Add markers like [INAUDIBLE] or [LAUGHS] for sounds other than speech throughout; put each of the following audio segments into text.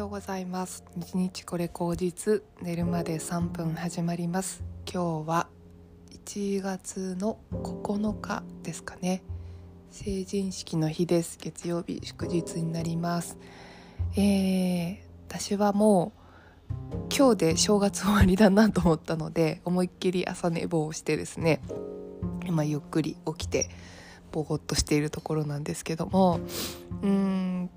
ようございます。日日これ口実寝るまで3分始まります。今日は1月の9日ですかね。成人式の日です。月曜日祝日になります。えー、私はもう今日で正月終わりだなと思ったので思いっきり朝寝坊をしてですね今ゆっくり起きてぼーっとしているところなんですけどもうん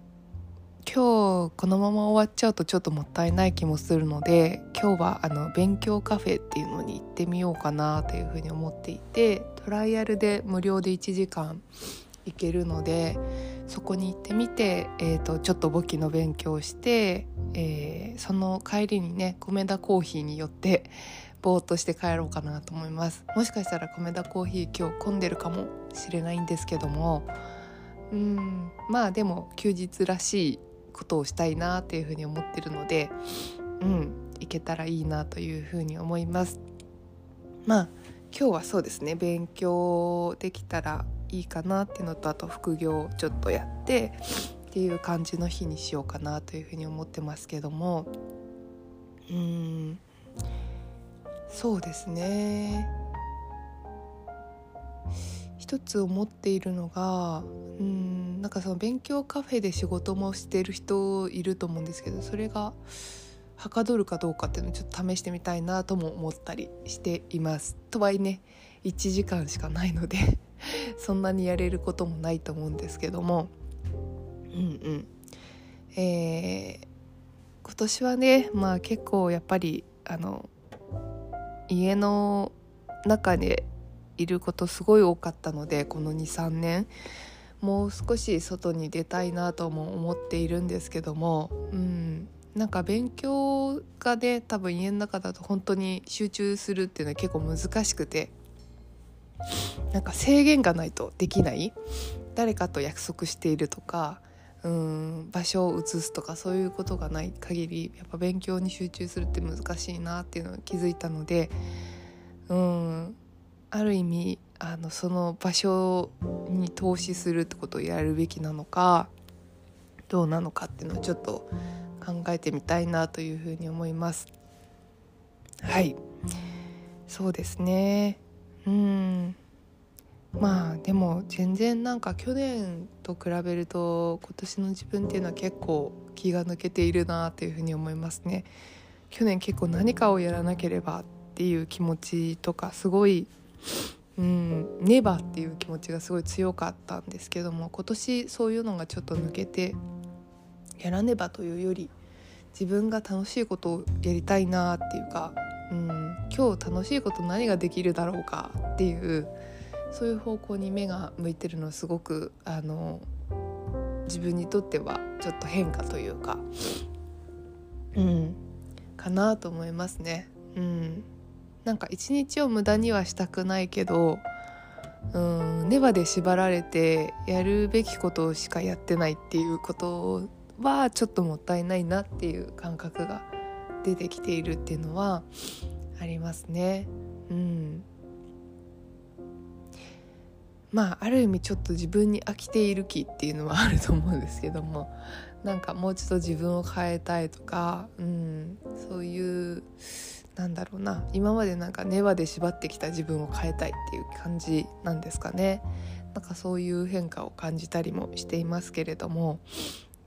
今日このまま終わっちゃうとちょっともったいない気もするので今日はあの勉強カフェっていうのに行ってみようかなというふうに思っていてトライアルで無料で1時間行けるのでそこに行ってみて、えーと、ちょっと簿記の勉強をして、えー、その帰りにね米田コーヒーによってぼーっとして帰ろうかなと思います。もしかしたら米田コーヒー今日混んでるかもしれないんですけどもうんまあでも休日らしいことをしたいなっていうふうに思ってるのでうんいけたらいいなというふうに思います。まあ今日はそうですね勉強できたらいいかなっていうのとあと副業ちょっとやってっていう感じの日にしようかなというふうに思ってますけども。うんそうですね。一つ思っているのがうんなんかその勉強カフェで仕事もしてる人いると思うんですけどそれがはかどるかどうかっていうのをちょっと試してみたいなとも思ったりしています。とはいえね1時間しかないのでそんなにやれることもないと思うんですけども。うんうん。えー、今年はねまあ結構やっぱりあの家の中でいることすごい多かったのでこの23年。もう少し外に出たいなとも思っているんですけども、うん、なんか勉強がね多分家の中だと本当に集中するっていうのは結構難しくてなんか制限がないとできない誰かと約束しているとかうん場所を移すとかそういうことがない限りやっぱ勉強に集中するって難しいなっていうのを気づいたのでうんある意味あのその場所に投資するってことをやるべきなのかどうなのかっていうのをちょっと考えてみたいなというふうに思います。はいそうですねうんまあでも全然なんか去年と比べると今年の自分っていうのは結構気が抜けているなというふうに思いますね。去年結構何かをやらなければっていう気持ちとかすごいうん。ネバっていう気持ちがすごい強かったんですけども今年そういうのがちょっと抜けてやらねばというより自分が楽しいことをやりたいなっていうか、うん、今日楽しいこと何ができるだろうかっていうそういう方向に目が向いてるのはすごくあの自分にとってはちょっと変化というかうん。かなと思いますね。うん、なんか一日を無駄にはしたくないけどうんネバで縛られてやるべきことしかやってないっていうことはちょっともったいないなっていう感覚が出てきているっていうのはありますね。うんまあある意味ちょっと自分に飽きている気っていうのはあると思うんですけどもなんかもうちょっと自分を変えたいとか、うん、そういうなんだろうな。今までなんか根羽で縛ってきた自分を変えたいっていう感じなんですかね。なんかそういう変化を感じたりもしていますけれども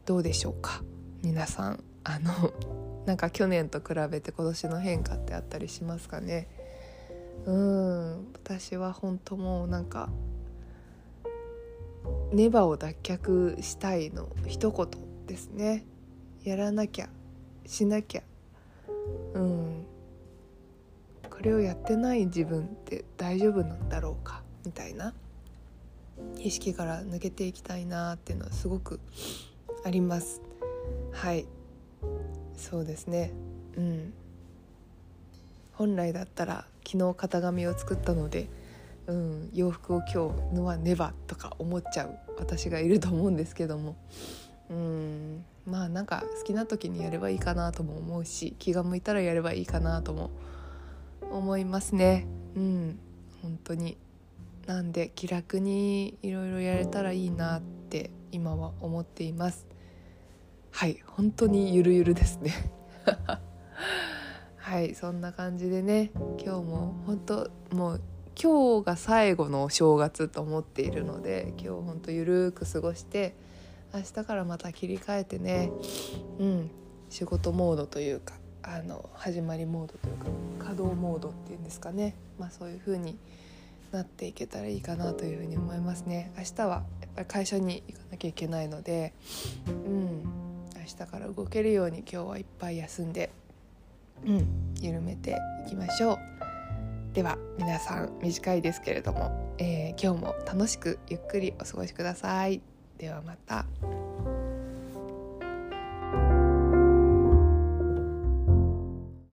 どうでしょうか。皆さん。あの [LAUGHS] なんか去年と比べて今年の変化ってあったりしますかね。うん。私は本当もうなんかネバを脱却したいの一言ですね。やらなきゃしなきゃ。うん。これをやってない自分って大丈夫なんだろうか？みたいな。意識から抜けていきたいなっていうのはすごくあります。はい。そうですね。うん。本来だったら昨日型紙を作ったのでうん、洋服を今日のはねばとか思っちゃう私がいると思うんですけども。うん。まあなんか好きな時にやればいいかなとも思うし気が向いたらやればいいかなとも思思いますね。うん。本当に。なんで気楽にいろいろやれたらいいなって今は思っています。はい。本当にゆるゆるですね。[LAUGHS] はい。そんな感じでね今日も本当もう今日が最後のお正月と思っているので今日ほんとゆるーく過ごして明日からまた切り替えてねうん。仕事モードというかあの始まりモードというか稼働モードっていうんですかね。まあそういう風になっていけたらいいかなというふうに思いますね。明日はやっぱり会社に行かなきゃいけないので。うん。明日から動けるように今日はいっぱい休んで。うん。緩めていきましょう。では皆さん短いですけれども、えー、今日も楽しくゆっくりお過ごしください。ではまた。